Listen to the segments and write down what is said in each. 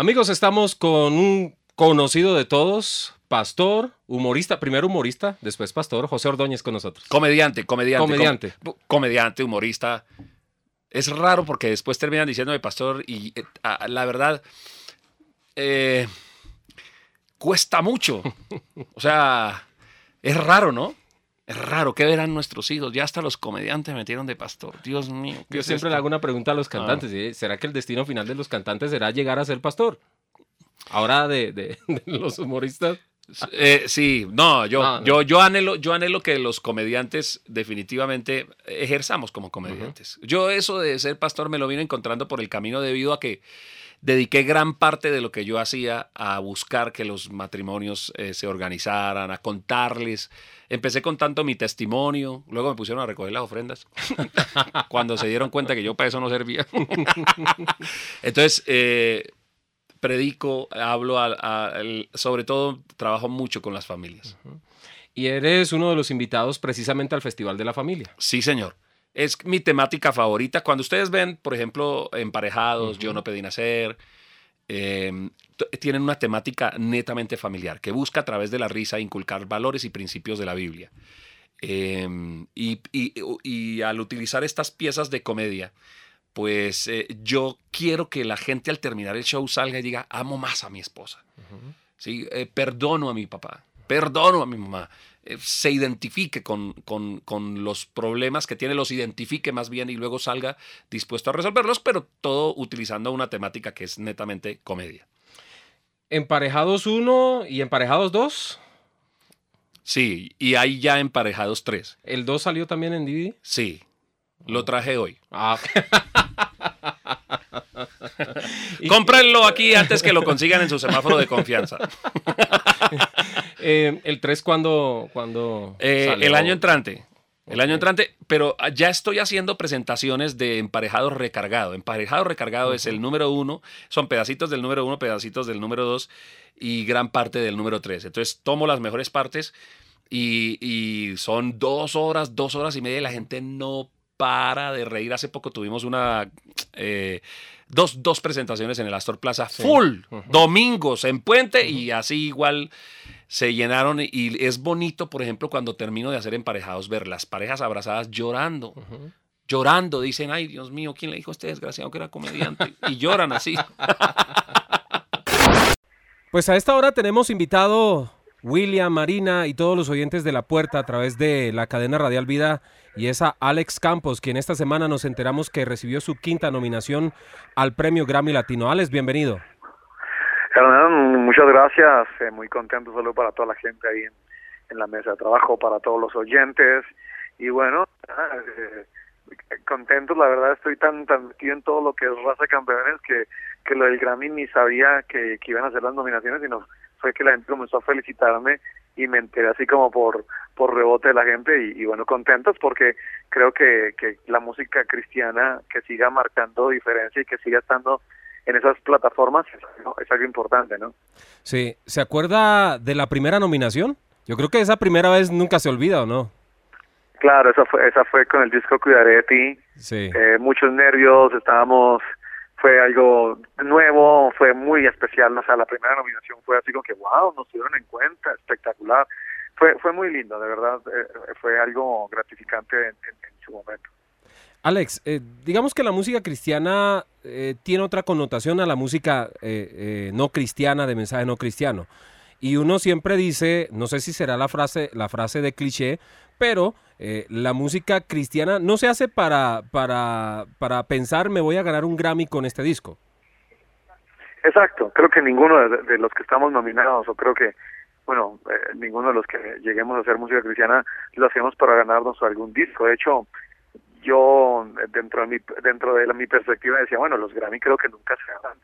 Amigos, estamos con un conocido de todos, pastor, humorista, primero humorista, después pastor, José Ordóñez con nosotros. Comediante, comediante. Comediante. com- comediante, humorista. Es raro porque después terminan diciéndome pastor y eh, la verdad eh, cuesta mucho. O sea, es raro, ¿no? Es raro. ¿Qué verán nuestros hijos? Ya hasta los comediantes me metieron de pastor. Dios mío. ¿qué Yo es siempre esto? le hago una pregunta a los cantantes. ¿sí? ¿Será que el destino final de los cantantes será llegar a ser pastor? Ahora de, de- de los humoristas. Eh, sí, no, yo, no. yo, yo anhelo, yo anhelo que los comediantes definitivamente ejerzamos como comediantes. Yo eso de ser pastor me lo vine encontrando por el camino debido a que dediqué gran parte de lo que yo hacía a buscar que los matrimonios eh, se organizaran, a contarles. Empecé contando mi testimonio, luego me pusieron a recoger las ofrendas, cuando se dieron cuenta que yo para eso no servía. Entonces, eh, predico, hablo, a- sobre todo trabajo mucho con las familias. Y eres uno de los invitados precisamente al Festival de la Familia. Sí, señor. Es mi temática favorita. Cuando ustedes ven, por ejemplo, Emparejados, Yo no pedí nacer, eh, t- tienen una temática netamente familiar que busca a través de la risa inculcar valores y principios de la Biblia. Eh, y, y- y al utilizar estas piezas de comedia, pues eh, yo quiero que la gente al terminar el show salga y diga, amo más a mi esposa. ¿sí? Eh, perdono a mi papá, perdono a mi mamá, se identifique con, con- con los problemas que tiene, los identifique más bien y luego salga dispuesto a resolverlos, pero todo utilizando una temática que es netamente comedia. Emparejados 1 y Emparejados 2. Sí, y hay ya emparejados tres. El 2 salió también en DVD. Sí, lo traje hoy. Ah. Y- Cómprenlo aquí antes que lo consigan en su semáforo de confianza. eh, el 3 cuando, cuando Eh, el año entrante. El año entrante, pero ya estoy haciendo presentaciones de emparejado recargado. Emparejado recargado es el número uno, son pedacitos del número uno, pedacitos del número dos y gran parte del número tres. Entonces tomo las mejores partes y, y son dos horas, dos horas y media y la gente no para de reír. Hace poco tuvimos una... eh, Dos, dos presentaciones en el Astor Plaza, full, domingos en Puente y así igual se llenaron y es bonito, por ejemplo, cuando termino de hacer emparejados, ver las parejas abrazadas llorando, llorando, dicen, ay Dios mío, ¿quién le dijo a este desgraciado que era comediante? Y lloran así. Pues a esta hora tenemos invitado William, Marina y todos los oyentes de La Puerta a través de la cadena Radial Vida y es a Alex Campos, quien esta semana nos enteramos que recibió su quinta nominación al premio Grammy Latino. Alex, bienvenido. Hernán, muchas gracias. Eh, muy contento solo para toda la gente ahí en, en la mesa de trabajo, para todos los oyentes. Y bueno, eh, contentos, la verdad estoy tan, tan metido en todo lo que es Raza Campeones que, que lo del Grammy ni sabía que, que iban a hacer las nominaciones, sino fue que la gente comenzó a felicitarme y me enteré así como por, por rebote de la gente y, y bueno, contentos porque creo que, que la música cristiana que siga marcando diferencia y que siga estando en esas plataformas es algo, es algo importante, ¿no? Sí, ¿se acuerda de la primera nominación? Yo creo que esa primera vez nunca se olvida, ¿o no? Claro, esa fue, esa fue con el disco Cuidaré de ti, Sí. eh, muchos nervios, estábamos, fue algo nuevo, fue muy especial, o sea, la primera nominación fue así como que, wow, nos tuvieron en cuenta, espectacular, fue fue muy lindo, de verdad, eh, fue algo gratificante en, su momento. Alex, eh, digamos que la música cristiana eh, tiene otra connotación a la música eh, eh, no cristiana, de mensaje no cristiano. Y uno siempre dice, no sé si será la frase, la frase de cliché, pero eh, la música cristiana no se hace para, para, para pensar me voy a ganar un Grammy con este disco. Exacto, creo que ninguno de, los que estamos nominados, o creo que, bueno, eh, ninguno de los que lleguemos a hacer música cristiana lo hacemos para ganarnos algún disco. De hecho, yo eh, dentro de mi, dentro de la, mi perspectiva decía, bueno, los Grammy creo que nunca se ganan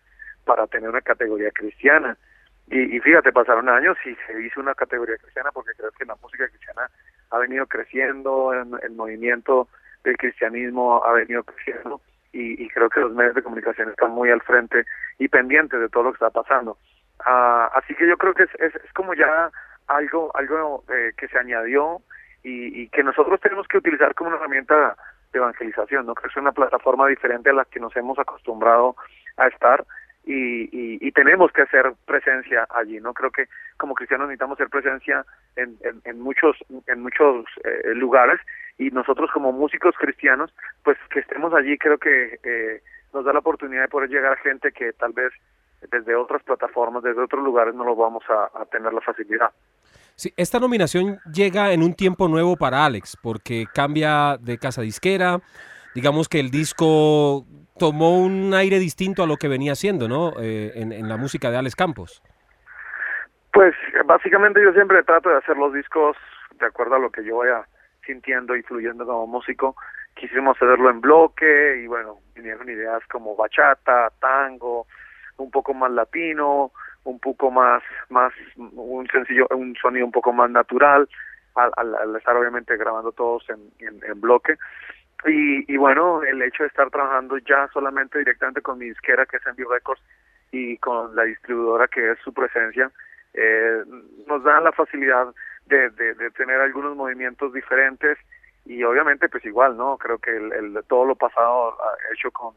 para tener una categoría cristiana. Y, fíjate, pasaron años y se hizo una categoría cristiana porque creo que la música cristiana ha venido creciendo, el, movimiento del cristianismo ha venido creciendo y, creo que los medios de comunicación están muy al frente y pendientes de todo lo que está pasando. Ah, así que yo creo que es, es, es como ya algo algo eh, que se añadió y, y que nosotros tenemos que utilizar como una herramienta de evangelización, ¿no? Creo que es una plataforma diferente a la que nos hemos acostumbrado a estar y, y, tenemos que hacer presencia allí no creo que como cristianos necesitamos hacer presencia en, en, muchos en muchos eh, lugares y nosotros como músicos cristianos pues que estemos allí creo que eh, nos da la oportunidad de poder llegar a gente que tal vez desde otras plataformas desde otros lugares no lo vamos a, a tener la facilidad Sí, esta nominación llega en un tiempo nuevo para Alex, porque cambia de casa disquera. Digamos que el disco tomó un aire distinto a lo que venía siendo, ¿no? Eh, en, la música de Alex Campos. Pues básicamente yo siempre trato de hacer los discos de acuerdo a lo que yo vaya sintiendo y fluyendo como músico. Quisimos hacerlo en bloque y bueno, vinieron ideas como bachata, tango, un poco más latino, un poco más, más un sencillo, un sonido un poco más natural, al, al, estar obviamente grabando todos en, en bloque. Y, y bueno, el hecho de estar trabajando ya solamente directamente con mi disquera que es Envy Records y con la distribuidora que es su presencia, eh, nos da la facilidad de, de, tener algunos movimientos diferentes y obviamente pues igual, ¿no? Creo que el, todo lo pasado hecho con,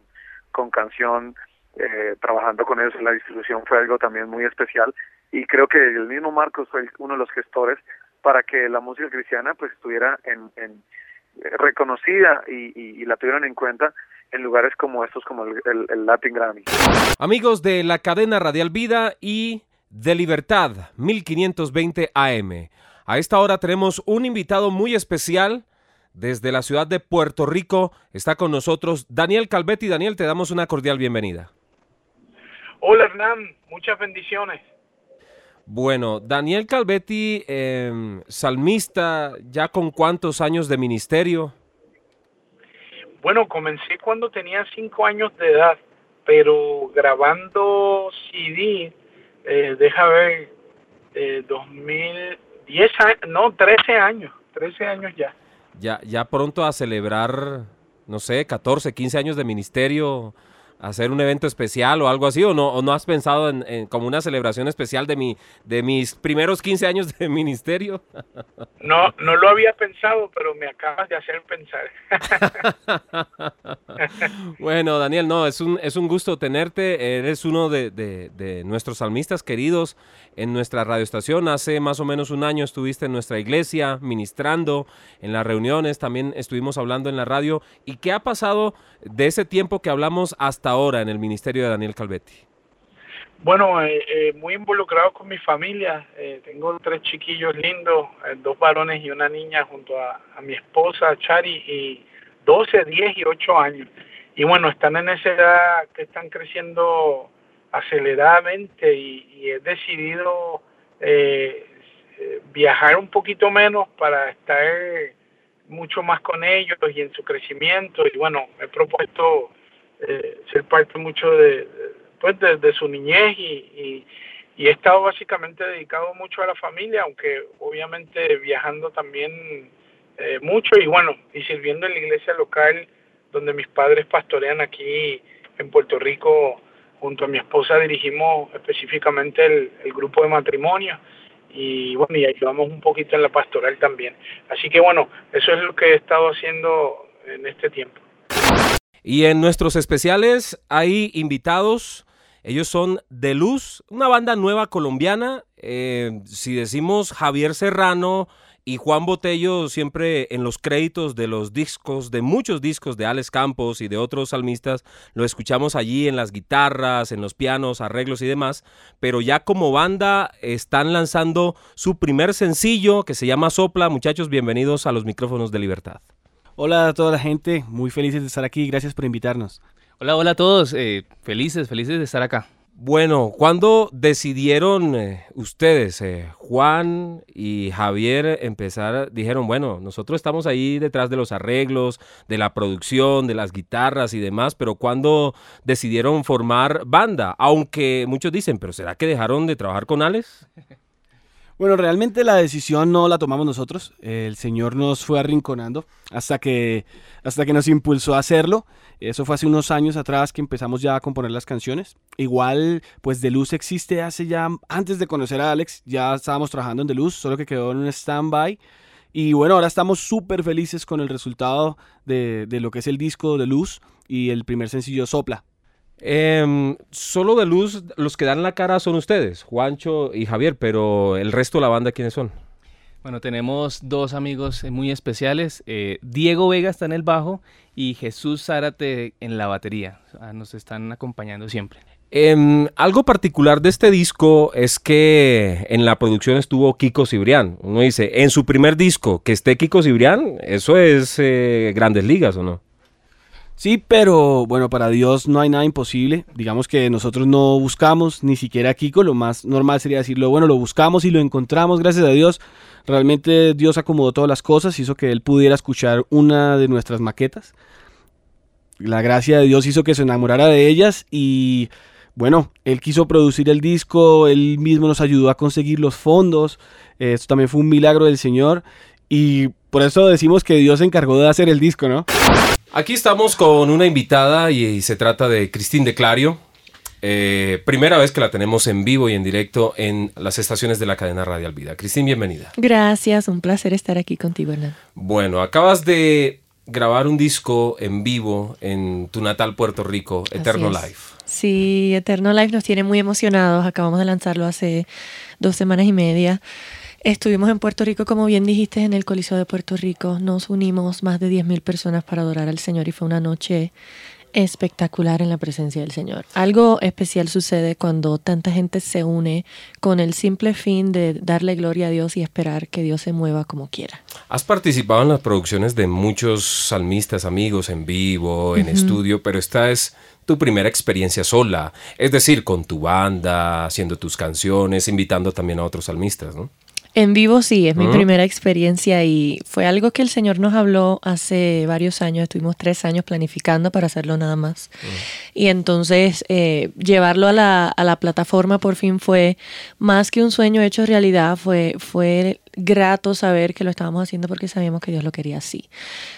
con canción, eh, trabajando con ellos en la distribución fue algo también muy especial y creo que el mismo Marcos fue uno de los gestores para que la música cristiana pues estuviera en, en reconocida y, la tuvieron en cuenta en lugares como estos, como el, el, Latin Grammy. Amigos de la cadena Radial Vida y de Libertad 1520 AM. A esta hora tenemos un invitado muy especial desde la ciudad de Puerto Rico. Está con nosotros Daniel Calvetti. Daniel, te damos una cordial bienvenida. Hola Hernán, muchas bendiciones. Bueno, Daniel Calvetti, em, salmista, ¿ya con cuántos años de ministerio? Bueno, comencé cuando tenía cinco años de edad, pero grabando CD, eh, deja ver, eh, 2010, no, 13 años, 13 años ya. Ya, ya pronto a celebrar, no sé, 14, 15 años de ministerio hacer un evento especial o algo así? ¿O no, o no has pensado en, como una celebración especial de, mi, de mis primeros 15 años de ministerio? No, no lo había pensado, pero me acabas de hacer pensar. bueno, Daniel, no, es un, es un gusto tenerte. Eres uno de, de, nuestros salmistas queridos en nuestra radioestación. Hace más o menos un año estuviste en nuestra iglesia ministrando en las reuniones, también estuvimos hablando en la radio. ¿Y qué ha pasado de ese tiempo que hablamos hasta ahora en el ministerio de Daniel Calvetti? Bueno, eh, eh, muy involucrado con mi familia. Eh, tengo tres chiquillos lindos, dos varones y una niña junto a, mi esposa Chari, y 12, 10 y 8 años. Y bueno, están en esa edad que están creciendo aceleradamente y, y he decidido viajar un poquito menos para estar mucho más con ellos y en su crecimiento. Y bueno, he propuesto eh, ser parte mucho de, pues de, su niñez y, y, he estado básicamente dedicado mucho a la familia, aunque obviamente viajando también eh, mucho y bueno, y sirviendo en la iglesia local donde mis padres pastorean aquí en Puerto Rico, junto a mi esposa dirigimos específicamente el, el grupo de matrimonio y bueno, y ayudamos un poquito en la pastoral también. Así que bueno, eso es lo que he estado haciendo en este tiempo. Y en nuestros especiales hay invitados. Ellos son De Luz, una banda nueva colombiana. Eh, si decimos Javier Serrano y Juan Botello, siempre en los créditos de los discos, de muchos discos de Alex Campos y de otros salmistas, lo escuchamos allí en las guitarras, en los pianos, arreglos y demás. Pero ya como banda están lanzando su primer sencillo que se llama Sopla. Muchachos, bienvenidos a los micrófonos de libertad. Hola a toda la gente, muy felices de estar aquí, gracias por invitarnos. Hola, hola a todos, eh, felices, felices de estar acá. Bueno, ¿cuándo decidieron eh, ustedes, eh, Juan y Javier, empezar? Dijeron, bueno, nosotros estamos ahí detrás de los arreglos, de la producción, de las guitarras y demás, pero ¿cuándo decidieron formar banda? Aunque muchos dicen, pero ¿será que dejaron de trabajar con Alex? Bueno, realmente la decisión no la tomamos nosotros. El Señor nos fue arrinconando hasta que, hasta que nos impulsó a hacerlo. Eso fue hace unos años atrás que empezamos ya a componer las canciones. Igual, pues De Luz existe hace ya, antes de conocer a Alex, ya estábamos trabajando en De Luz, solo que quedó en un stand-by. Y bueno, ahora estamos súper felices con el resultado de, de lo que es el disco de Luz y el primer sencillo Sopla. Em, solo de luz, los que dan la cara son ustedes, Juancho y Javier, pero el resto de la banda, ¿quiénes son? Bueno, tenemos dos amigos eh, muy especiales. eh, Diego Vega está en el bajo y Jesús Zárate en la batería. Nos están acompañando siempre. Em, algo particular de este disco es que en la producción estuvo Kiko Cibrián. Uno dice, en su primer disco, que esté Kiko Cibrián, eso es eh, grandes ligas, ¿o no? Sí, pero bueno, para Dios no hay nada imposible. Digamos que nosotros no buscamos ni siquiera a Kiko. Lo más normal sería decirlo, bueno, lo buscamos y lo encontramos, gracias a Dios. Realmente Dios acomodó todas las cosas, hizo que él pudiera escuchar una de nuestras maquetas. La gracia de Dios hizo que se enamorara de ellas y bueno, él quiso producir el disco, él mismo nos ayudó a conseguir los fondos. Esto también fue un milagro del Señor y por eso decimos que Dios se encargó de hacer el disco, ¿no? Aquí estamos con una invitada y, y se trata de Cristín de Clario. Eh, primera vez que la tenemos en vivo y en directo en las estaciones de la cadena Radial Vida. Cristín, bienvenida. Gracias, un placer estar aquí contigo, Hernán. Bueno, acabas de grabar un disco en vivo en tu natal Puerto Rico, Eterno. Life. Sí, Eterno Life nos tiene muy emocionados. Acabamos de lanzarlo hace dos semanas y media. Estuvimos en Puerto Rico, como bien dijiste, en el Coliseo de Puerto Rico. Nos unimos más de 10.000 personas para adorar al Señor y fue una noche espectacular en la presencia del Señor. Algo especial sucede cuando tanta gente se une con el simple fin de darle gloria a Dios y esperar que Dios se mueva como quiera. Has participado en las producciones de muchos salmistas amigos en vivo, en estudio, pero esta es tu primera experiencia sola, es decir, con tu banda, haciendo tus canciones, invitando también a otros salmistas, ¿no? En vivo sí, es mi primera experiencia y fue algo que el Señor nos habló hace varios años, estuvimos tres años planificando para hacerlo nada más. Y entonces eh, llevarlo a la, a la plataforma por fin fue más que un sueño hecho realidad, fue, fue grato saber que lo estábamos haciendo porque sabíamos que Dios lo quería así.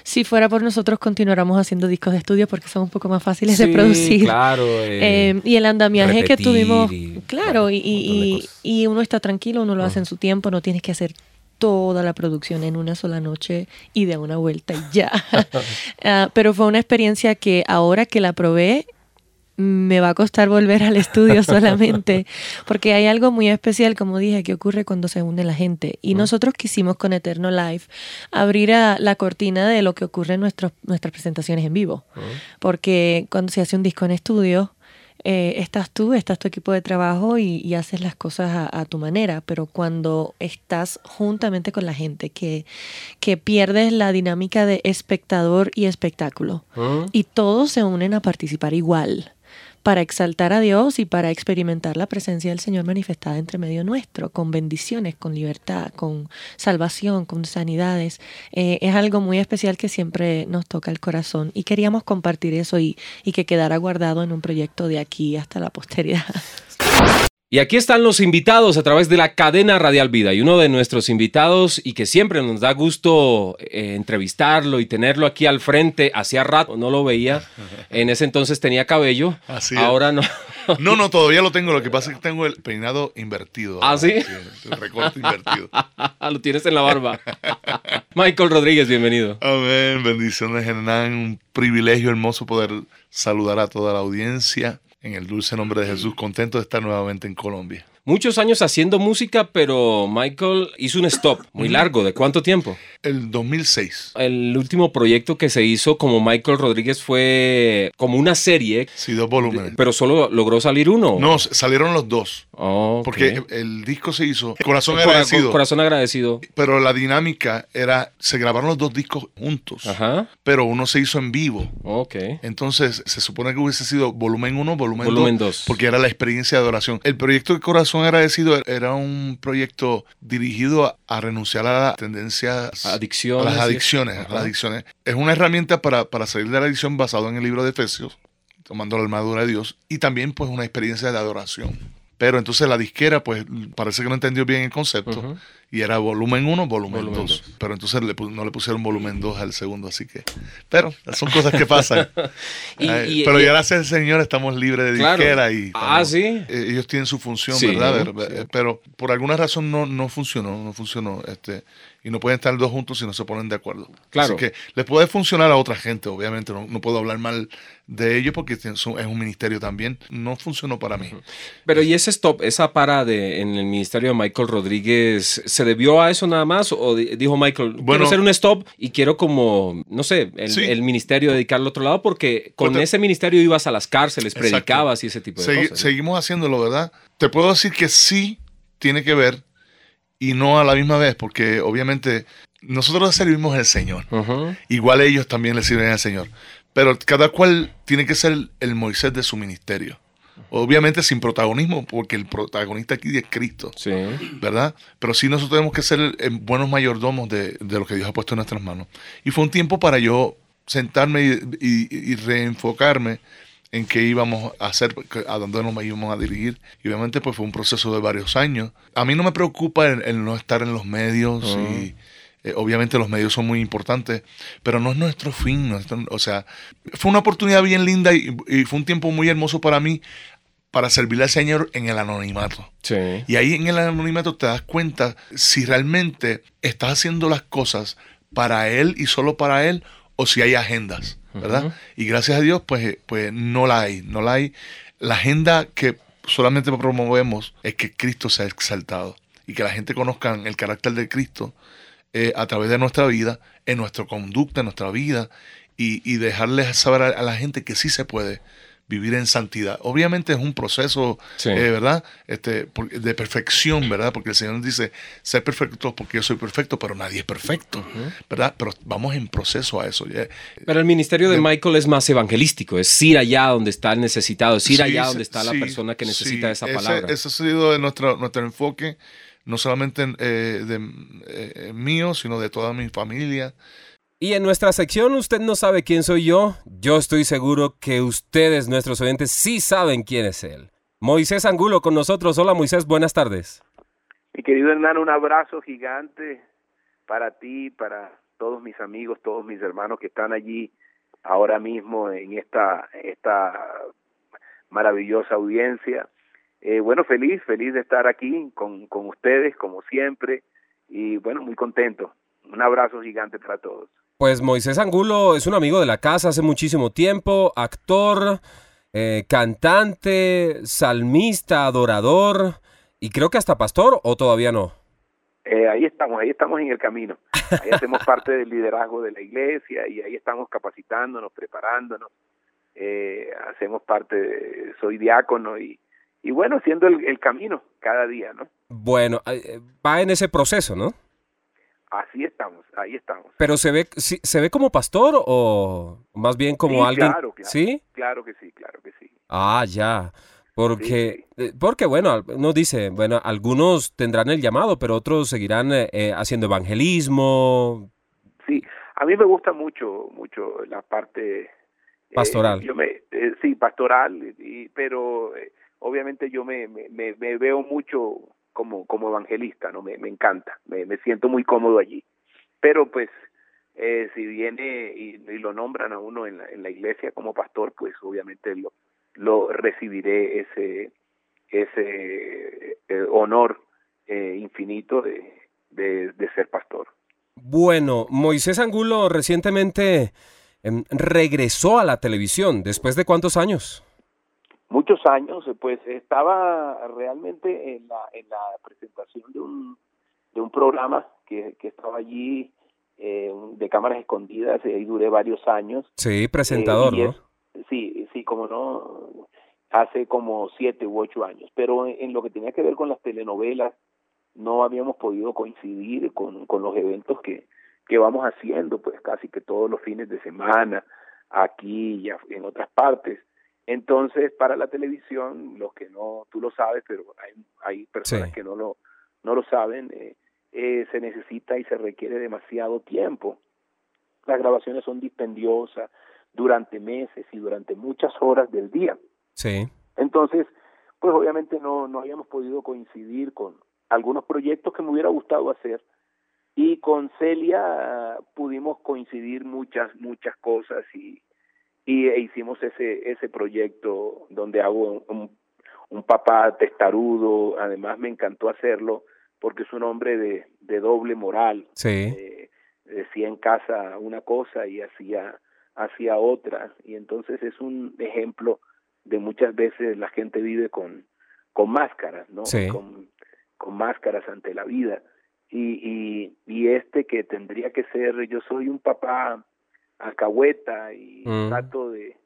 Si fuera por nosotros, continuáramos haciendo discos de estudio porque son un poco más fáciles de producir. claro. eh, Eh, y el andamiaje que tuvimos, y- claro, y uno está tranquilo, uno lo hace Ah. en su tiempo, no tienes que hacer toda la producción en una sola noche y de una vuelta y ya. Ah, pero fue una experiencia que ahora que la probé, me va a costar volver al estudio solamente, porque hay algo muy especial, como dije, que ocurre cuando se une la gente. Y nosotros quisimos con Eterno Life abrir a la cortina de lo que ocurre en nuestros, nuestras presentaciones en vivo, porque cuando se hace un disco en estudio, eh, estás tú, estás tu equipo de trabajo y, y haces las cosas a, a tu manera, pero cuando estás juntamente con la gente, que, que pierdes la dinámica de espectador y espectáculo, ¿Mm? y todos se unen a participar igual para exaltar a Dios y para experimentar la presencia del Señor manifestada entre medio nuestro, con bendiciones, con libertad, con salvación, con sanidades. Eh, es algo muy especial que siempre nos toca el corazón y queríamos compartir eso y, y que quedara guardado en un proyecto de aquí hasta la posteridad. Y aquí están los invitados a través de la cadena Radial Vida. Y uno de nuestros invitados, y que siempre nos da gusto eh, entrevistarlo y tenerlo aquí al frente, hacía rato no lo veía. En ese entonces tenía cabello. Así. Ahora no. No, no, todavía lo tengo. Lo que pasa es que tengo el peinado invertido. ¿Ah, sí? El recorte invertido. lo tienes en la barba. Michael Rodríguez, bienvenido. Amén. Bendiciones, Hernán. Un privilegio hermoso poder saludar a toda la audiencia. En el dulce nombre de Jesús, contento de estar nuevamente en Colombia. Muchos años haciendo música, pero Michael hizo un stop muy largo. ¿De cuánto tiempo? El 2006. El último proyecto que se hizo como Michael Rodríguez fue como una serie, Sí, dos volúmenes. pero solo logró salir uno. No, salieron los dos. Oh. Porque el disco se hizo Corazón Cora- Agradecido. Corazón agradecido. Pero la dinámica era, se grabaron los dos discos juntos, Ajá. pero uno se hizo en vivo. Ok. Entonces, se supone que hubiese sido volumen 1, volumen 2, Volumen dos. porque era la experiencia de adoración. El proyecto de Corazón Agradecido era un proyecto dirigido a, a renunciar a las tendencias, Adicciones. a las adicciones. a las adicciones. Es una herramienta para, para salir de la adicción basado en el libro de Efesios, tomando la armadura de Dios, y también pues una experiencia de adoración. Pero entonces la disquera, pues parece que no entendió bien el concepto. Y era volumen 1, volumen Volumen 2. dos. Pero entonces le no le pusieron volumen 2 al segundo, así que. Pero son cosas que pasan. Y- Ay, y- pero y- gracias al Señor estamos libres de Claro. disquera y. Ah, sí. eh, ellos tienen su función, Sí, ¿verdad? sí. Eh, Pero por alguna razón no, no funcionó, no funcionó. Este, y no pueden estar dos juntos si no se ponen de acuerdo. Claro. Así que les puede funcionar a otra gente, obviamente. No, no puedo hablar mal de ellos porque es un ministerio también. No funcionó para mí. Pero ¿y ese stop, esa para de, en el ministerio de Michael Rodríguez, ¿se debió a eso nada más? ¿O dijo Michael, bueno, quiero hacer un stop y quiero como, no sé, el, ministerio dedicarlo al otro lado? Porque con ese ministerio ibas a las cárceles, predicabas y ese tipo de cosas. Seguimos haciéndolo, ¿verdad? Te puedo decir que sí tiene que ver y no a la misma vez, porque obviamente nosotros servimos al Señor. Igual ellos también le sirven al Señor. Pero cada cual tiene que ser el Moisés de su ministerio. Obviamente sin protagonismo, porque el protagonista aquí es Cristo. Sí. ¿Verdad? Pero sí nosotros tenemos que ser buenos mayordomos de, lo que Dios ha puesto en nuestras manos. Y fue un tiempo para yo sentarme y, reenfocarme en qué íbamos a hacer, a dónde nos íbamos a dirigir. Y obviamente pues fue un proceso de varios años. A mí no me preocupa el, no estar en los medios y eh, obviamente los medios son muy importantes, pero no es nuestro fin. o sea, fue una oportunidad bien linda y, fue un tiempo muy hermoso para mí para servirle al Señor en el anonimato. Y ahí en el anonimato te das cuenta si realmente estás haciendo las cosas para Él y solo para Él o si hay agendas, ¿verdad? Y gracias a Dios, pues, pues no la hay, no la hay. La agenda que solamente promovemos es que Cristo sea exaltado y que la gente conozca el carácter de Cristo eh, a través de nuestra vida, en nuestra conducta, en nuestra vida, y, y dejarles saber a, la gente que sí se puede vivir en santidad. Obviamente es un proceso, eh, ¿verdad? Este, de perfección, ¿verdad? Porque el Señor dice, ser perfecto porque yo soy perfecto, pero nadie es perfecto, ¿verdad? Pero vamos en proceso a eso. Pero el ministerio de, Michael es más evangelístico, es ir allá donde está el necesitado, es ir allá donde está la persona que necesita esa palabra. Ese, ese ha sido nuestro, nuestro enfoque no solamente eh, de, eh, mío, sino de toda mi familia. Y en nuestra sección Usted no sabe quién soy yo, yo estoy seguro que ustedes, nuestros oyentes, sí saben quién es él. Moisés Angulo con nosotros. Hola Moisés, buenas tardes. Mi querido hermano, un abrazo gigante para ti, para todos mis amigos, todos mis hermanos que están allí ahora mismo en esta, esta maravillosa audiencia. Eh, bueno, feliz, feliz de estar aquí con, con ustedes, como siempre, y bueno, muy contento. Un abrazo gigante para todos. Pues Moisés Angulo es un amigo de la casa hace muchísimo tiempo, actor, eh, cantante, salmista, adorador y creo que hasta pastor o todavía no. Eh, ahí estamos, ahí estamos en el camino. Ahí hacemos parte del liderazgo de la iglesia y ahí estamos capacitándonos, preparándonos. hacemos parte, de, soy diácono y, y bueno, siendo el, camino cada día, ¿no? Bueno, eh, va en ese proceso, ¿no? Así estamos, ahí estamos. Pero se ve, se ve como pastor o más bien como alguien. Claro, claro. ¿Sí? Claro que sí, claro que sí. Ah, ya. Porque, eh, porque bueno, uno dice, bueno, algunos tendrán el llamado, pero otros seguirán eh, haciendo evangelismo. Sí, a mí me gusta mucho, mucho la parte pastoral. yo me, sí, pastoral, y, pero obviamente yo me, me, veo mucho como, como evangelista, ¿no? Me, me encanta, me, me siento muy cómodo allí. Pero pues, eh, si viene y, lo nombran a uno en la, en la iglesia como pastor, pues obviamente lo, lo recibiré ese, ese eh, honor eh, infinito de, de, de ser pastor. Bueno, Moisés Angulo recientemente em, regresó a la televisión. ¿Después de cuántos años? Muchos años, pues estaba realmente en la, en la presentación de un, de un programa que, que estaba allí eh, de cámaras escondidas, y ahí duré varios años. Sí, presentador, eh, ¿no? sí, sí, como no, hace como siete u ocho años, pero en, lo que tenía que ver con las telenovelas, no habíamos podido coincidir con, con los eventos que, que vamos haciendo, pues casi que todos los fines de semana, aquí y en otras partes. Entonces, para la televisión, los que no, tú lo sabes, pero hay, hay personas que no lo, no lo saben, eh, eh, se necesita y se requiere demasiado tiempo. Las grabaciones son dispendiosas durante meses y durante muchas horas del día. Sí. Entonces, pues obviamente no, no habíamos podido coincidir con algunos proyectos que me hubiera gustado hacer y con Celia pudimos coincidir muchas, muchas cosas y, y e hicimos ese ese proyecto donde hago un, un, papá testarudo además me encantó hacerlo porque es un hombre de, de doble moral sí. eh, decía en casa una cosa y hacía hacia otra y entonces es un ejemplo de muchas veces la gente vive con, con máscaras, ¿no? Sí. Con, con máscaras ante la vida. Y, y, y este que tendría que ser, yo soy un papá alcahueta y Mm. trato de,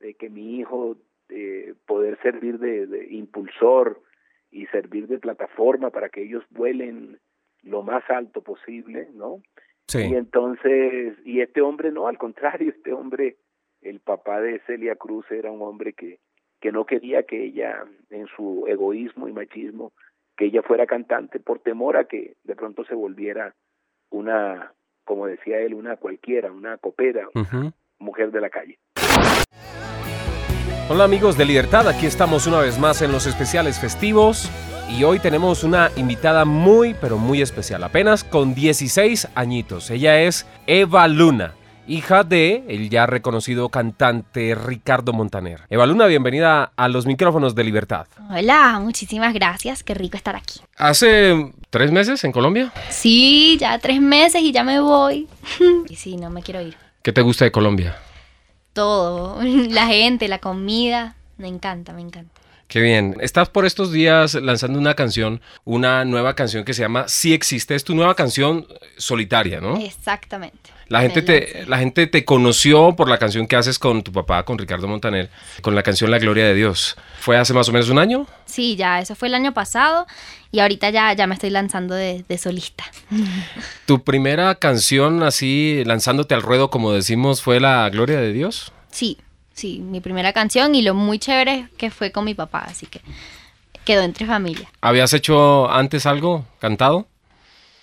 de que mi hijo eh, poder servir de, de impulsor y servir de plataforma para que ellos vuelen lo más alto posible, ¿no? Y Sí. entonces, y este hombre no, al contrario, este hombre, el papá de Celia Cruz era un hombre que, que no quería que ella, en su egoísmo y machismo, que ella fuera cantante por temor a que de pronto se volviera una, como decía él, una cualquiera, una copera, mujer de la calle. Hola amigos de Libertad, aquí estamos una vez más en los especiales festivos y hoy tenemos una invitada muy pero muy especial, apenas con 16 añitos. Ella es Eva Luna, hija de el ya reconocido cantante Ricardo Montaner. Eva Luna, bienvenida a los micrófonos de Libertad. Hola, muchísimas gracias, qué rico estar aquí. ¿Hace tres meses en Colombia? Sí, ya tres meses y ya me voy. Y sí, no me quiero ir. ¿Qué te gusta de Colombia? Todo, la gente, la comida, me encanta, me encanta. Qué bien. Estás por estos días lanzando una canción, una nueva canción que se llama Sí existe. Es tu nueva canción solitaria, ¿no? Exactamente. La gente, te, la gente te conoció por la canción que haces con tu papá, con Ricardo Montaner, con la canción La Gloria de Dios. ¿Fue hace más o menos un año? Sí, ya, eso fue el año pasado y ahorita ya, ya me estoy lanzando de, de solista. ¿Tu primera canción así, lanzándote al ruedo, como decimos, fue La Gloria de Dios? Sí, sí, mi primera canción y lo muy chévere que fue con mi papá, así que quedó entre familia. ¿Habías hecho antes algo, cantado?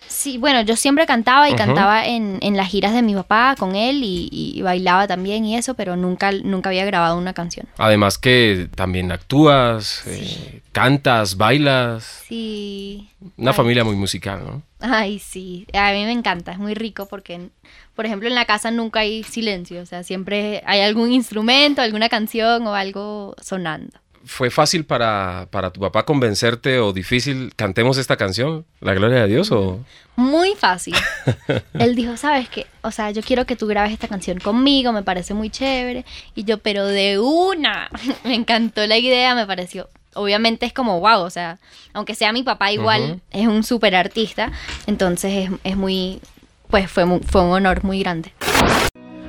Sí, bueno, yo siempre cantaba y cantaba en, en las giras de mi papá con él y, y bailaba también y eso, pero nunca, nunca había grabado una canción. Además que también actúas, eh, cantas, bailas. Sí. Una Ay. familia muy musical, ¿no? Ay, sí. A mí me encanta, es muy rico porque, por ejemplo, en la casa nunca hay silencio, o sea, siempre hay algún instrumento, alguna canción o algo sonando. ¿Fue fácil para, para tu papá convencerte o difícil? ¿Cantemos esta canción, La Gloria de Dios? O... Muy fácil. Él dijo, ¿sabes qué? O sea, yo quiero que tú grabes esta canción conmigo, me parece muy chévere. Y yo, pero de una. me encantó la idea, me pareció. Obviamente es como, wow, o sea, aunque sea mi papá igual, es un súper artista, entonces es, es muy, pues fue, fue un honor muy grande.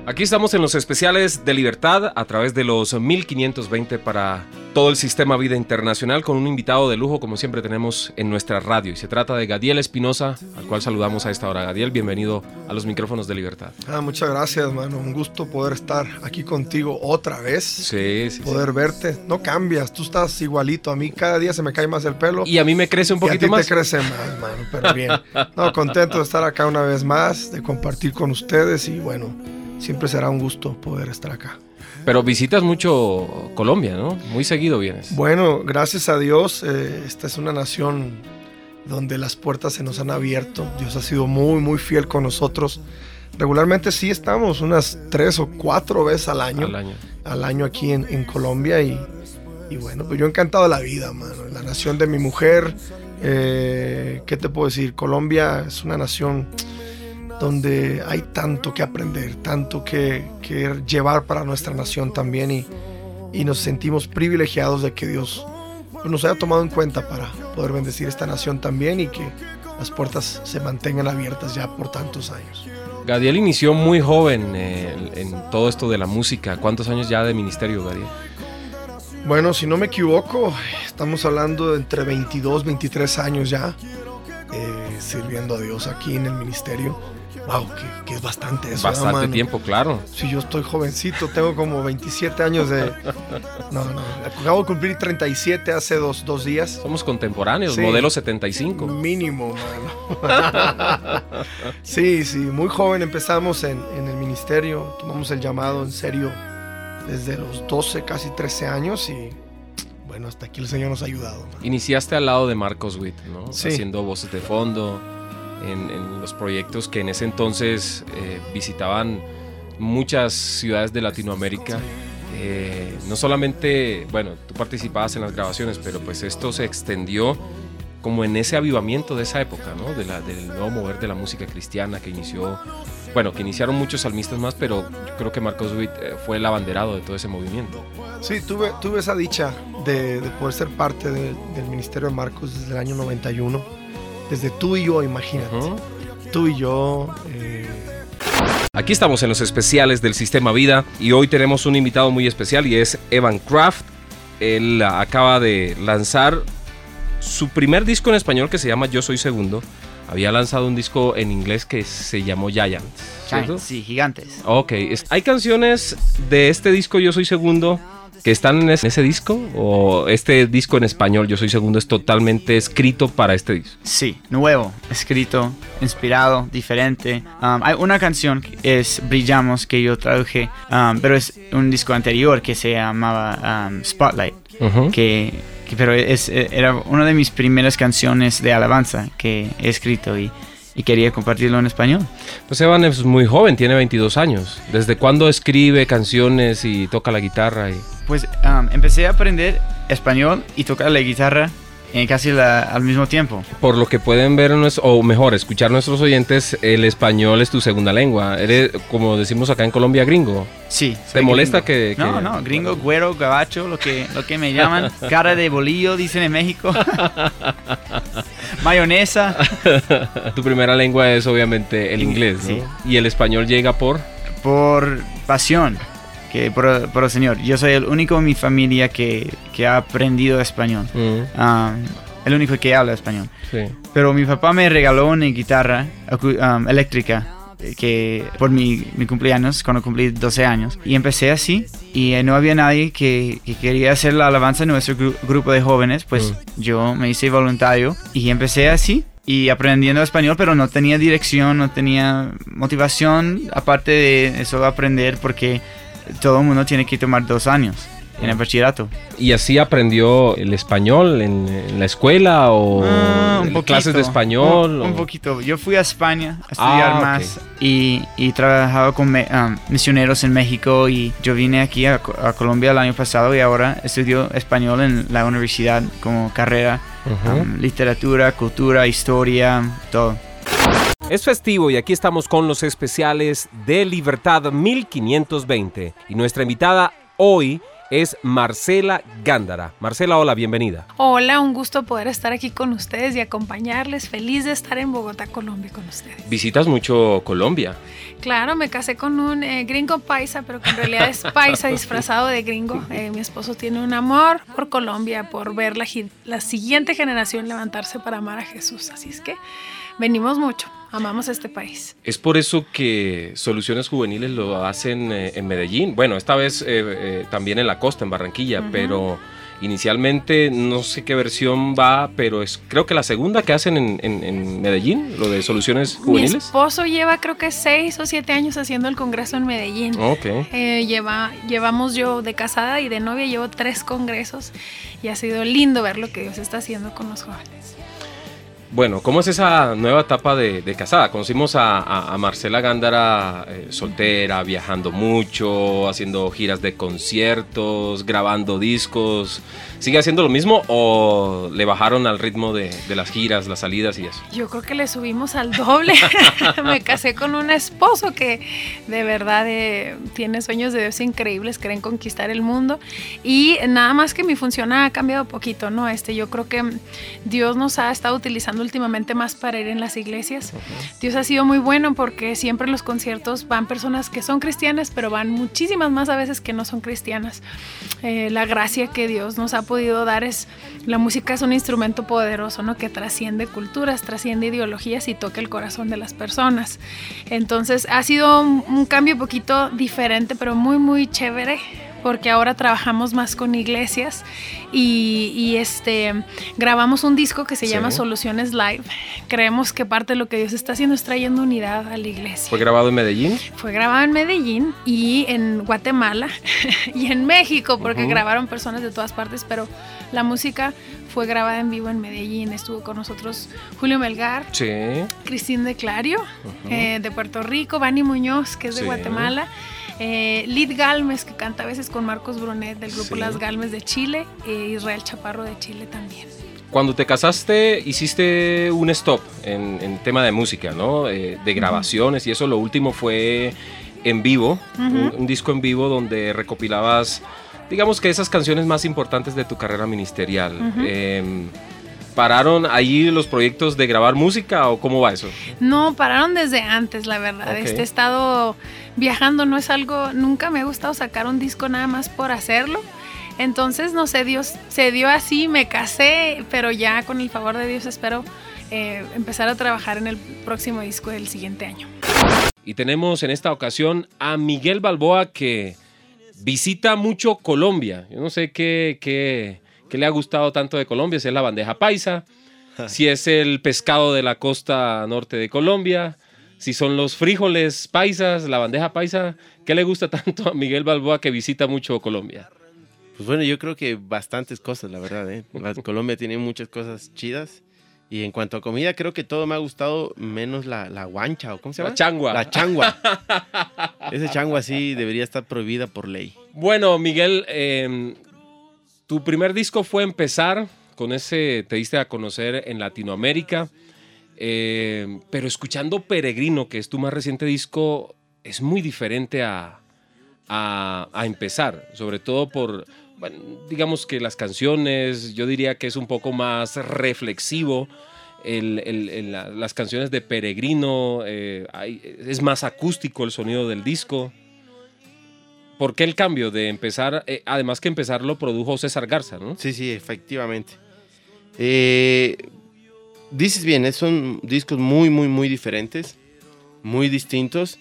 Aquí estamos en los especiales de Libertad a través de los 1520 para todo el sistema Vida Internacional con un invitado de lujo como siempre tenemos en nuestra radio y se trata de Gadiel Espinosa al cual saludamos a esta hora. Gadiel, bienvenido a los micrófonos de Libertad. Ah, muchas gracias, mano. Un gusto poder estar aquí contigo otra vez. Sí, sí, sí. Poder verte. No cambias, tú estás igualito. A mí cada día se me cae más el pelo. Y a mí me crece un y a poquito ti más. te crece más, mano. Pero bien. No, contento de estar acá una vez más, de compartir con ustedes y bueno, siempre será un gusto poder estar acá. Pero visitas mucho Colombia, ¿no? Muy seguido vienes. Bueno, gracias a Dios, eh, esta es una nación donde las puertas se nos han abierto. Dios ha sido muy, muy fiel con nosotros. Regularmente sí estamos unas tres o cuatro veces al año, Al año. al año aquí en, en Colombia y, y bueno, pues yo encantado de la vida, mano. La nación de mi mujer, eh, ¿qué te puedo decir? Colombia es una nación donde hay tanto que aprender, tanto que, que llevar para nuestra nación también y, y nos sentimos privilegiados de que Dios nos haya tomado en cuenta para poder bendecir esta nación también y que las puertas se mantengan abiertas ya por tantos años. Gadiel inició muy joven eh, en todo esto de la música. ¿Cuántos años ya de ministerio, Gadiel? Bueno, si no me equivoco, estamos hablando de entre 22, 23 años ya sirviendo a Dios aquí en el ministerio. Wow, que, que es bastante eso. ¿verdad, Bastante tiempo, claro. Si yo estoy jovencito, tengo como 27 años de... No, no, acabo de cumplir 37 hace dos, dos días. Somos contemporáneos, Sí. modelo 75. Mínimo, mano. sí, sí, muy joven empezamos en, en el ministerio, tomamos el llamado en serio desde los 12, casi 13 años y bueno, hasta aquí el Señor nos ha ayudado. Iniciaste al lado de Marcos Witt, ¿no? Sí. Haciendo voces de fondo en, en los proyectos que en ese entonces eh, visitaban muchas ciudades de Latinoamérica. Eh, no solamente, bueno, tú participabas en las grabaciones, pero pues esto se extendió como en ese avivamiento de esa época, ¿no? De la, del nuevo mover de la música cristiana que inició, bueno, que iniciaron muchos salmistas más, pero yo creo que Marcos Witt eh, fue el abanderado de todo ese movimiento. Sí, tuve, tuve esa dicha de, de poder ser parte de- del ministerio de Marcos desde el año 91, desde tú y yo, imagínate. Ujú. Tú y yo, eh, Aquí estamos en los especiales del Sistema Vida y hoy tenemos un invitado muy especial y es Evan Kraft. Él acaba de lanzar su primer disco en español que se llama Yo Soy Segundo. Había lanzado un disco en inglés que se llamó Giant. ¿cierto? Sí, gigantes. Ok, ¿hay canciones de este disco Yo Soy Segundo que están en ese, disco? ¿O este disco en español Yo Soy Segundo es totalmente escrito para este disco? Sí, nuevo, escrito, inspirado, diferente. Um, hay una canción que es Brillamos que yo traduje, um, pero es un disco anterior que se llamaba um, Spotlight, que, que- pero es, era una de mis primeras canciones de alabanza que he escrito y, y quería compartirlo en español. Pues Evan es muy joven, tiene 22 años. ¿Desde cuándo escribe canciones y toca la guitarra? Y... Pues um, empecé a aprender español y tocar la guitarra eh, casi la- al mismo tiempo. Por lo que pueden ver, o mejor, escuchar nuestros oyentes, el español es tu segunda lengua. Eres, como decimos acá en Colombia, gringo. Sí. ¿Te molesta gringo. que, No, que- no, gringo, güero, gabacho, lo que, lo que me llaman. Cara de bolillo, dicen en México. Mayonesa. tu primera lengua es obviamente el inglés, ¿no? Sí. Y el español llega por... Por pasión, que por, por el Señor. Yo soy el único en mi familia que, que ha aprendido español. Mm, Ah, el único que habla español. sí. Pero mi papá me regaló una guitarra um, eléctrica eh, que por mi, mi cumpleaños, cuando cumplí 12 años. Y empecé así y eh, no había nadie que, que quería hacer la alabanza en nuestro gru- grupo de jóvenes. Pues yo me hice voluntario y empecé así. Y aprendiendo español, pero no tenía dirección, no tenía motivación, aparte de solo aprender, porque todo el mundo tiene que tomar dos años en el bachillerato. ¿Y así aprendió el español en, en la escuela o Ah, un poquito, clases de español? Un, poquito. Yo fui a España a estudiar Ah, ok. más y, y trabajaba con me- um, misioneros en México y yo vine aquí a, Co- a Colombia el año pasado y ahora estudio español en la universidad como carrera, um, literatura, cultura, historia, todo. Es festivo y aquí estamos con los especiales de Libertad 1520. Y nuestra invitada hoy es Marcela Gándara. Marcela, hola, bienvenida. Hola, un gusto poder estar aquí con ustedes y acompañarles. Feliz de estar en Bogotá, Colombia con ustedes. Visitas mucho Colombia. Claro, me casé con un eh, gringo paisa, pero que en realidad es paisa disfrazado de gringo. Eh, mi esposo tiene un amor por Colombia, por ver la, la siguiente generación levantarse para amar a Jesús. Así es que venimos mucho, amamos este país. Es por eso que Soluciones Juveniles lo hacen eh, en Medellín. Bueno, esta vez eh, eh, también en la costa, en Barranquilla, Ujú. pero inicialmente no sé qué versión va, pero es creo que la segunda que hacen en, en- en Medellín, lo de Soluciones Mi Juveniles. esposo lleva creo que seis o siete años haciendo el congreso en Medellín. Ok. Eh, lleva, llevamos yo de casada y de novia llevo tres congresos y ha sido lindo ver lo que Dios está haciendo con los jóvenes. Bueno, ¿cómo es esa nueva etapa de, casada? Conocimos a, Marcela Gándara eh, soltera, viajando mucho, haciendo giras de conciertos, grabando discos. ¿Sigue haciendo lo mismo o le bajaron al ritmo de, de las giras, las salidas y eso? Yo creo que le subimos al doble. Me casé con un esposo que de verdad eh, tiene sueños de Dios increíbles, creen conquistar el mundo y nada más que mi función ha cambiado poquito, ¿no? Este, yo creo que Dios nos ha estado utilizando últimamente más para ir en las iglesias. Dios ha sido muy bueno porque siempre en los conciertos van personas que son cristianas, pero van muchísimas más a veces que no son cristianas. Eh, la gracia que Dios nos ha podido dar es, la música es un instrumento poderoso, ¿no? Que trasciende culturas, trasciende ideologías y toca el corazón de las personas. Entonces ha sido un, un cambio poquito diferente, pero muy, muy chévere porque ahora trabajamos más con iglesias y, y, este grabamos un disco que se Sí. llama Soluciones Live. Creemos que parte de lo que Dios está haciendo es trayendo unidad a la iglesia. ¿Fue grabado en Medellín? Fue grabado en Medellín y en Guatemala y en México, porque Ujú. grabaron personas de todas partes, pero la música fue grabada en vivo en Medellín. Estuvo con nosotros Julio Melgar, Sí. Cristín de Clario, eh, de Puerto Rico, Bani Muñoz, que es de Sí. Guatemala, eh, Lid Galmes, que canta a veces con Marcos Brunet del grupo Sí. Las Galmes de Chile, e Israel Chaparro de Chile también. cuando te casaste hiciste un stop en, en tema de música, ¿no? Eh, de grabaciones y eso. Lo último fue en vivo, un, un disco en vivo donde recopilabas, digamos que esas canciones más importantes de tu carrera ministerial. ¿Pararon ahí los proyectos de grabar música o cómo va eso? No, pararon desde antes, la verdad. Este he estado viajando, no es algo, nunca me ha gustado sacar un disco nada más por hacerlo. Entonces, no sé, Dios se dio así, me casé, pero ya con el favor de Dios espero eh, empezar a trabajar en el próximo disco del siguiente año. Y tenemos en esta ocasión a Miguel Balboa que visita mucho Colombia. Yo no sé qué, qué, qué le ha gustado tanto de Colombia, si es la bandeja paisa, si es el pescado de la costa norte de Colombia, si son los frijoles paisas, la bandeja paisa. ¿Qué le gusta tanto a Miguel Balboa que visita mucho Colombia? Pues bueno, yo creo que bastantes cosas, la verdad. ¿eh? La- Colombia tiene muchas cosas chidas. Y en cuanto a comida, creo que todo me ha gustado, menos la, la guancha, ¿o cómo se La llama? changua. La changua. Ese changua sí debería estar prohibida por ley. Bueno, Miguel, eh, tu primer disco fue Empezar, con ese te diste a conocer en Latinoamérica, eh, pero escuchando Peregrino, que es tu más reciente disco, es muy diferente a, a- Empezar, sobre todo por, digamos que las canciones, yo diría que es un poco más reflexivo. las canciones de Peregrino, eh, es más acústico el sonido del disco. ¿Por qué el cambio de empezar? eh, además que empezar lo produjo César Garza, ¿no? Sí, sí, efectivamente. Eh, dices bien, eh, son discos muy, muy, muy diferentes, muy distintos.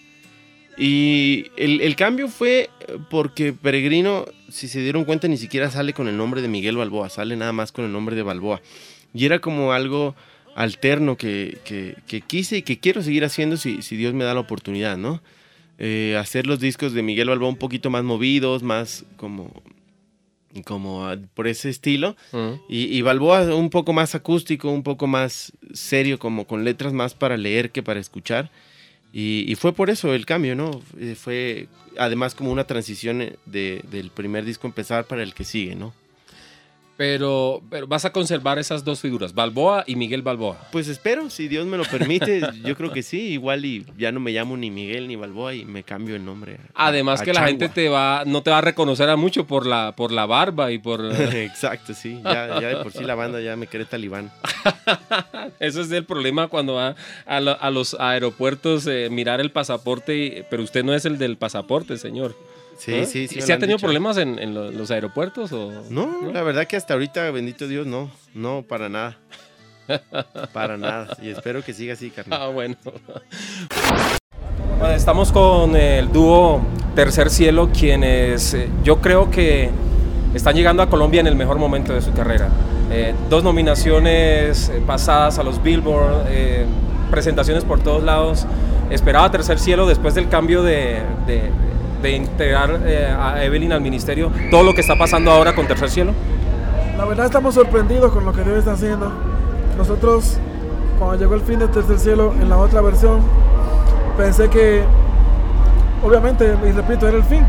Y el, el cambio fue porque Peregrino, si se dieron cuenta, ni siquiera sale con el nombre de Miguel Balboa, sale nada más con el nombre de Balboa. Y era como algo alterno que, que- que quise y que quiero seguir haciendo si, si Dios me da la oportunidad, ¿no? Eh, hacer los discos de Miguel Balboa un poquito más movidos, más como como ah, por ese estilo. y, y Balboa un poco más acústico, un poco más serio, como con letras más para leer que para escuchar. Y, y fue por eso el cambio, ¿no? Eh, fue además como una transición eh, de- del primer disco empezar para el que sigue, ¿no? Pero, pero vas a conservar esas dos figuras, Balboa y Miguel Balboa. Pues espero, si Dios me lo permite, yo creo que sí, igual y ya no me llamo ni Miguel ni Balboa y me cambio el nombre. a- Además a que la gente te va, no te va a reconocer a mucho por la, por la barba y por... Exacto, sí, ya, ya de por sí la banda ya me cree talibán. Eso es el problema cuando va a, lo- a los aeropuertos eh, mirar el pasaporte, pero usted no es el del pasaporte, señor. Sí, ¿Eh? sí, sí, ¿Y me se ha tenido dicho. problemas en, en lo- los aeropuertos? O? No, la verdad que hasta ahorita, bendito Dios, no, no, para nada. Para nada. Y espero que siga así, carnal. Ah, bueno. Bueno, estamos con el dúo Tercer Cielo, quienes eh, yo creo que están llegando a Colombia en el mejor momento de su carrera. Eh, dos nominaciones eh, pasadas a los Billboard, eh, presentaciones por todos lados. Esperaba Tercer Cielo después del cambio de, de- de integrar eh, a Evelyn al ministerio. Todo lo que está pasando ahora con Tercer Cielo. La verdad estamos sorprendidos con lo que Dios está haciendo. Nosotros, cuando llegó el fin de Tercer Cielo en la otra versión, pensé que, obviamente, y repito, era el fin.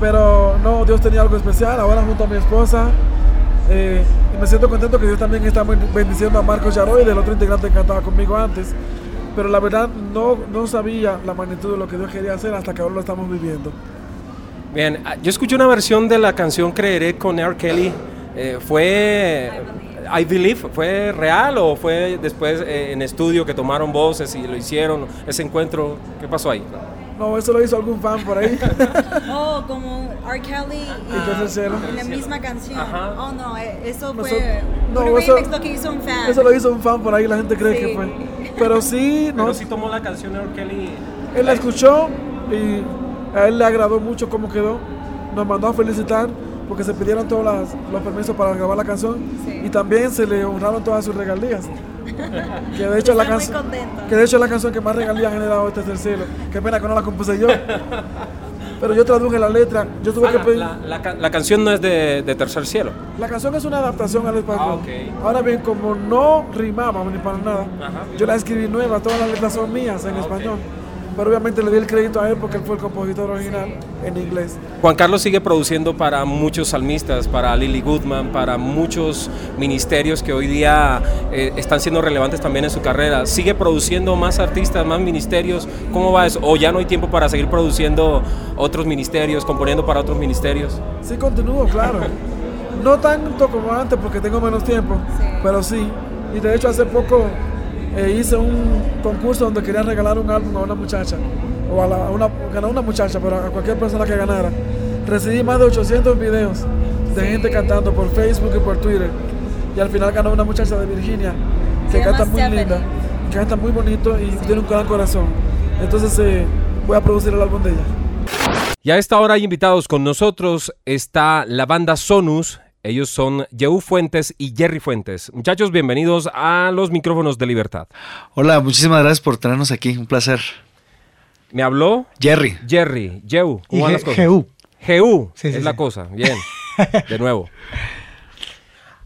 Pero no, Dios tenía algo especial. Ahora junto a mi esposa, eh, me siento contento que Dios también está bendiciendo a Marcos Yaroy, del otro integrante que estaba conmigo antes. Pero la verdad no, no sabía la magnitud de lo que Dios quería hacer hasta que ahora lo estamos viviendo. Bien, ah, yo escuché una versión de la canción Creeré con R. Kelly. Eh, ¿Fue I Believe? ¿Fue real o fue después eh, en estudio que tomaron voces y lo hicieron? Ese encuentro, ¿qué pasó ahí? No, eso lo hizo algún fan por ahí. Oh, como R. Kelly y, Y Tercer Cielo. en la misma canción. Oh, no, eh, eso Eso- fue no, un eso- remix lo que hizo un fan. Eso lo hizo un fan por ahí, la gente cree Sí. que fue. Pero sí, no. Pero sí tomó la canción R. Kelly. Él la escuchó y a él le agradó mucho cómo quedó. Nos mandó a felicitar porque se pidieron todos las- los permisos para grabar la canción y también se le honraron todas sus regalías. que de hecho la que de hecho es la canción que más regalías ha generado este tercer cielo. Qué pena que no la compuse yo. Pero yo traduje la letra. Yo tuve Ah, que pedir. la- la ca- la canción no es de, de Tercer Cielo. La canción es una adaptación al español. Ah, Ahora bien, como no rimaba ni para nada, Ajá. yo la escribí nueva, todas las letras son mías en español. Pero obviamente le di el crédito a él porque él fue el compositor original en inglés. Juan Carlos sigue produciendo para muchos salmistas, para Lily Goodman, para muchos ministerios que hoy día eh, están siendo relevantes también en su carrera. ¿Sigue produciendo más artistas, más ministerios? ¿Cómo va eso? ¿O ya no hay tiempo para seguir produciendo otros ministerios, componiendo para otros ministerios? Sí, continúo, claro. No tanto como antes porque tengo menos tiempo, pero sí. Y de hecho hace poco eh, hice un concurso donde quería regalar un álbum a una muchacha, o a, la, a una, ganar una muchacha, pero a cualquier persona que ganara. Recibí más de 800 videos de gente cantando por Facebook y por Twitter. Y al final ganó una muchacha de Virginia que Se canta muy Stephanie. linda, que canta muy bonito y tiene un gran corazón. Entonces eh, voy a producir el álbum de ella. Y a esta hora hay invitados con nosotros. Está la banda Sonus. Ellos son Yehu Fuentes y Jerry Fuentes. Muchachos, bienvenidos a los micrófonos de libertad. Hola, muchísimas gracias por tenernos aquí, un placer. ¿Me habló? Jerry. Jerry, Yehu. Y ¿Cómo van las cosas? Jehú. Jehú, Sí, sí, es la cosa. Bien, de nuevo.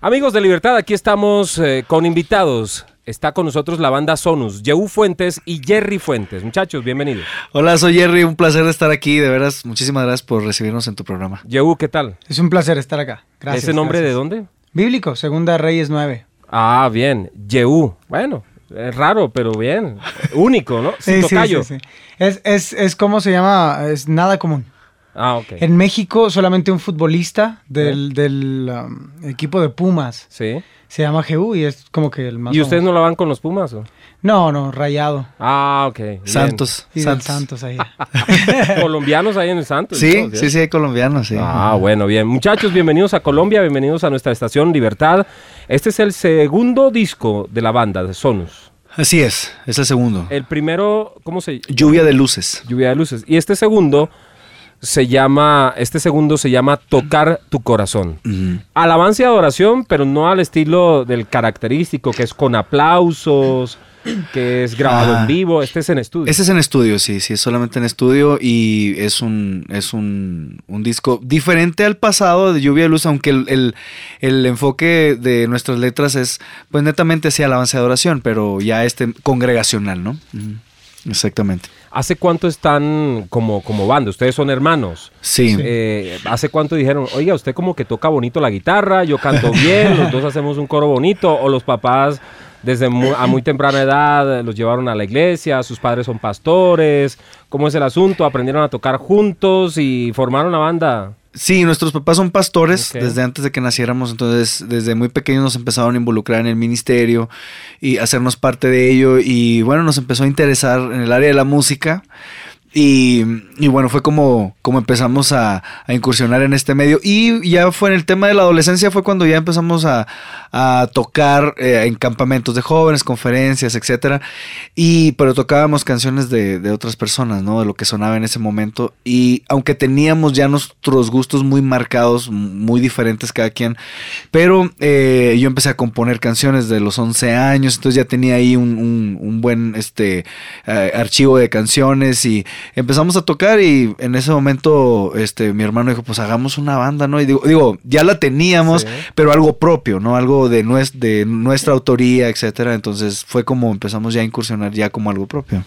Amigos de Libertad, aquí estamos eh, con invitados. Está con nosotros la banda Sonus, Yehu Fuentes y Jerry Fuentes. Muchachos, bienvenidos. Hola, soy Jerry, un placer estar aquí, de veras, muchísimas gracias por recibirnos en tu programa. Yehu, ¿qué tal? Es un placer estar acá. Gracias. ¿Ese nombre gracias. de dónde? Bíblico, Segunda Reyes 9. Ah, bien. Yehu. Bueno, es raro, pero bien. Único, ¿no? Sin Sí, tocayo. sí, sí. Es, es, es como se llama, es nada común. Ah, ok. En México solamente un futbolista del, del um, equipo de Pumas Sí. se llama Jehú y es como que el más ¿Y ustedes no la van con los Pumas? o? No, no, rayado. Ah, ok. bien. Santos. Santos. Santos ahí. Colombianos ahí en el Santos. Sí, ¿no? sí, sí, hay colombianos, sí. Ah, bueno, bien. Muchachos, bienvenidos a Colombia, bienvenidos a nuestra estación Libertad. Este es el segundo disco de la banda, de Sonus. Así es, es el segundo. El primero, ¿cómo se llama? Lluvia de luces. Lluvia de luces. Y este segundo se llama, este segundo se llama Tocar tu corazón. Alabanza y adoración, pero no al estilo del característico, que es con aplausos, que es grabado Ah. en vivo. Este es en estudio. Ese es en estudio, sí, sí, es solamente en estudio y es un, es un, un disco diferente al pasado de Lluvia de Luz, aunque el, el- el enfoque de nuestras letras es pues netamente hacia alabanza y adoración, pero ya este congregacional, ¿no? Exactamente. ¿Hace cuánto están como, como banda? Ustedes son hermanos. Sí. Eh, ¿Hace cuánto dijeron, oiga, usted como que toca bonito la guitarra, yo canto bien, los dos hacemos un coro bonito? ¿O los papás desde mu- a muy temprana edad eh, los llevaron a la iglesia, sus padres son pastores? ¿Cómo es el asunto? ¿Aprendieron a tocar juntos y formaron una banda? Sí, nuestros papás son pastores desde antes de que naciéramos, entonces desde muy pequeños nos empezaron a involucrar en el ministerio y hacernos parte de ello y bueno, nos empezó a interesar en el área de la música y, bueno, fue como, como empezamos a, incursionar en este medio. Y ya fue en el tema de la adolescencia fue cuando ya empezamos a, tocar eh, en campamentos de jóvenes, conferencias, etcétera. Y pero tocábamos canciones de, otras personas, ¿no? De lo que sonaba en ese momento. Y aunque teníamos ya nuestros gustos muy marcados, muy diferentes cada quien, pero eh, yo empecé a componer canciones de los 11 años, entonces ya tenía ahí un buen este eh, archivo de canciones y empezamos a tocar y en ese momento este mi hermano dijo, pues hagamos una banda, ¿no? Y digo, digo ya la teníamos, pero algo propio, ¿no? Algo de, de nuestra autoría, etcétera, entonces fue como empezamos ya a incursionar ya como algo propio.